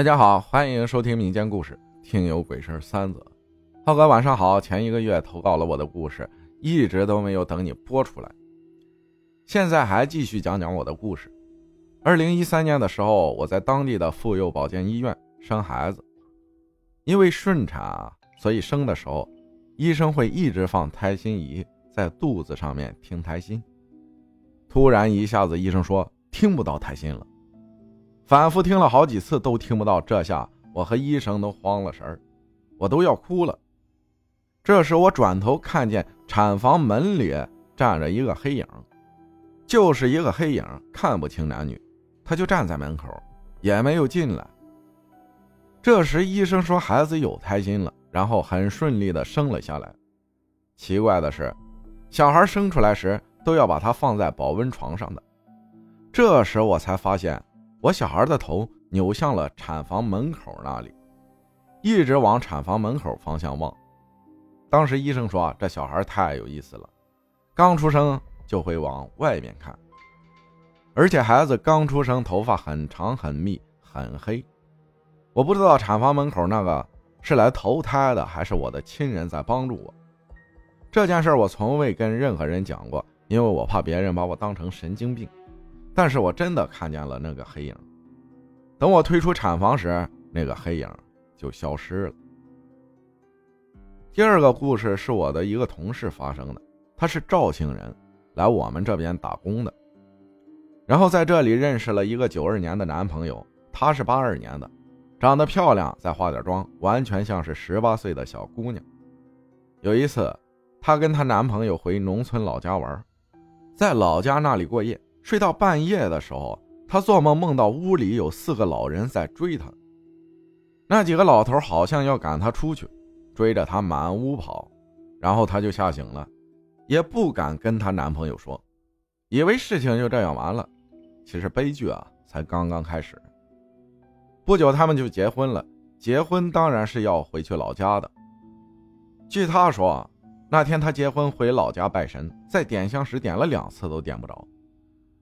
大家好，欢迎收听民间故事，听有鬼事三则。浩哥晚上好，前一个月投稿了我的故事，一直都没有等你播出来，现在还继续讲讲我的故事。二零一三年的时候，我在当地的妇幼保健医院生孩子，因为顺产啊，所以生的时候，医生会一直放胎心仪在肚子上面听胎心。突然一下子，医生说听不到胎心了。反复听了好几次都听不到，这下我和医生都慌了神儿，我都要哭了。这时我转头看见产房门里站着一个黑影，就是一个黑影，看不清男女，他就站在门口，也没有进来。这时医生说孩子有胎心了，然后很顺利的生了下来。奇怪的是，小孩生出来时都要把他放在保温床上的。这时我才发现。我小孩的头扭向了产房门口那里，一直往产房门口方向望。当时医生说：“这小孩太有意思了，刚出生就会往外面看，而且孩子刚出生头发很长很密很黑。”我不知道产房门口那个是来投胎的，还是我的亲人在帮助我。这件事我从未跟任何人讲过，因为我怕别人把我当成神经病。但是我真的看见了那个黑影。等我退出产房时，那个黑影就消失了。第二个故事是我的一个同事发生的，他是肇庆人，来我们这边打工的，然后在这里认识了一个九二年的男朋友，他是八二年的，长得漂亮，再化点妆，完全像是十八岁的小姑娘。有一次，她跟她男朋友回农村老家玩，在老家那里过夜。睡到半夜的时候，他做梦梦到屋里有四个老人在追他。那几个老头好像要赶他出去，追着他满屋跑。然后他就吓醒了，也不敢跟她男朋友说，以为事情就这样完了。其实悲剧啊，才刚刚开始。不久他们就结婚了，结婚当然是要回去老家的。据他说，那天他结婚回老家拜神，在点香时点了两次都点不着。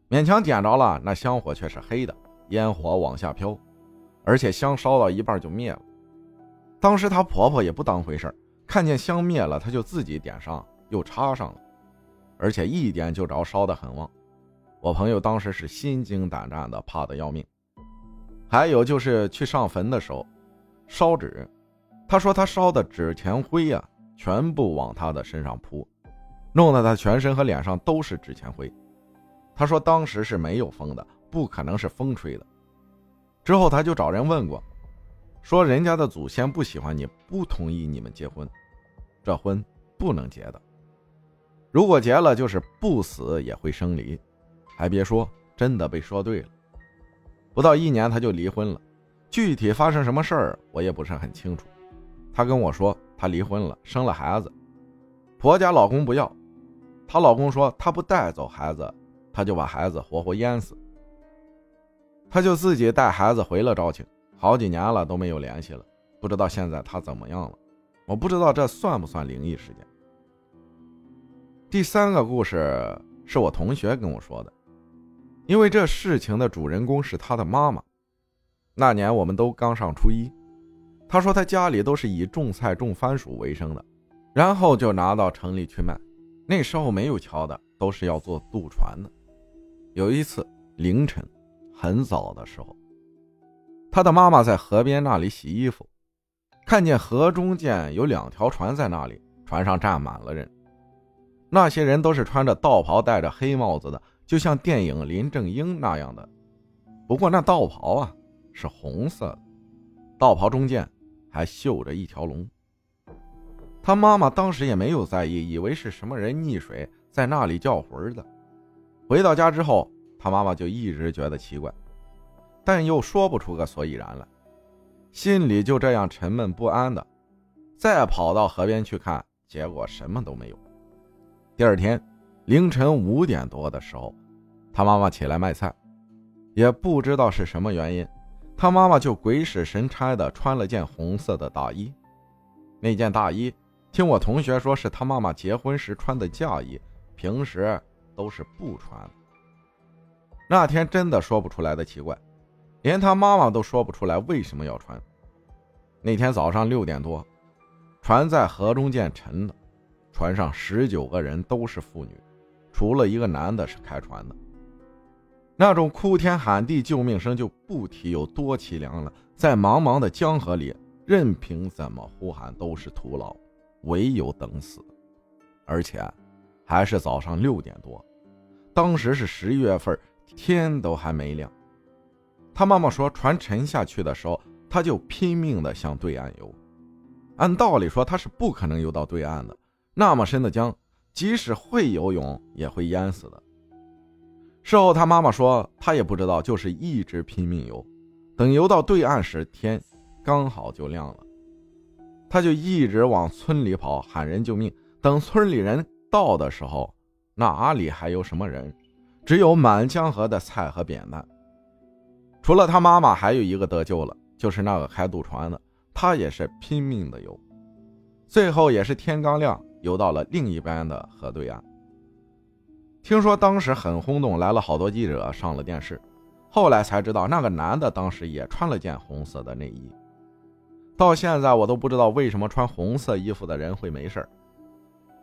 勉强点着了，那香火却是黑的，烟火往下飘，而且香烧到一半就灭了。当时她婆婆也不当回事看见香灭了，她就自己点上又插上了，而且一点就着，烧得很旺。我朋友当时是心惊胆战的，怕得要命。还有就是去上坟的时候，烧纸，他说他烧的纸钱灰呀，全部往他的身上扑，弄得他全身和脸上都是纸钱灰。他说当时是没有风的，不可能是风吹的。之后他就找人问过，说人家的祖先不喜欢你，不同意你们结婚，这婚不能结的。如果结了，就是不死也会生离。还别说，真的被说对了。不到一年他就离婚了，具体发生什么事儿我也不是很清楚。他跟我说他离婚了，生了孩子，婆家老公不要，她老公说他不带走孩子。他就把孩子活活淹死，他就自己带孩子回了肇庆，好几年了都没有联系了，不知道现在他怎么样了。我不知道这算不算灵异事件。第三个故事是我同学跟我说的，因为这事情的主人公是他的妈妈。那年我们都刚上初一，他说他家里都是以种菜种番薯为生的，然后就拿到城里去卖。那时候没有桥的，都是要坐渡船的。有一次凌晨很早的时候，他的妈妈在河边那里洗衣服，看见河中间有两条船在那里，船上站满了人。那些人都是穿着道袍、戴着黑帽子的，就像电影林正英那样的。不过那道袍啊是红色的，道袍中间还绣着一条龙。他妈妈当时也没有在意，以为是什么人溺水在那里叫魂的。回到家之后，他妈妈就一直觉得奇怪，但又说不出个所以然来，心里就这样沉闷不安的。再跑到河边去看，结果什么都没有。第二天凌晨五点多的时候，他妈妈起来卖菜，也不知道是什么原因，他妈妈就鬼使神差的穿了件红色的大衣。那件大衣，听我同学说是他妈妈结婚时穿的嫁衣，平时。都是不穿。那天真的说不出来的奇怪，连他妈妈都说不出来为什么要穿。那天早上六点多，船在河中间沉了，船上十九个人都是妇女，除了一个男的是开船的。那种哭天喊地救命声就不提有多凄凉了，在茫茫的江河里，任凭怎么呼喊都是徒劳，唯有等死。而且，还是早上六点多，当时是十一月份，天都还没亮。他妈妈说，船沉下去的时候，他就拼命的向对岸游。按道理说，他是不可能游到对岸的，那么深的江，即使会游泳，也会淹死的。事后，他妈妈说，他也不知道，就是一直拼命游，等游到对岸时，天刚好就亮了，他就一直往村里跑，喊人救命。等村里人到的时候，哪里还有什么人？只有满江河的菜和扁担。除了他妈妈，还有一个得救了，就是那个开渡船的，他也是拼命的游，最后也是天刚亮，游到了另一边的河对岸。听说当时很轰动，来了好多记者上了电视。后来才知道，那个男的当时也穿了件红色的内衣。到现在我都不知道为什么穿红色衣服的人会没事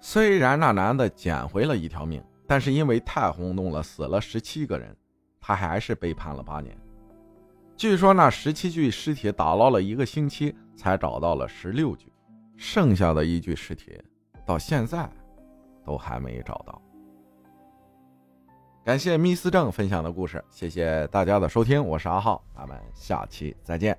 虽然那男的捡回了一条命，但是因为太轰动了，死了十七个人，他还是被判了八年。据说那十七具尸体打捞了一个星期，才找到了十六具，剩下的一具尸体到现在都还没找到。感谢密斯正分享的故事，谢谢大家的收听，我是阿浩，咱们下期再见。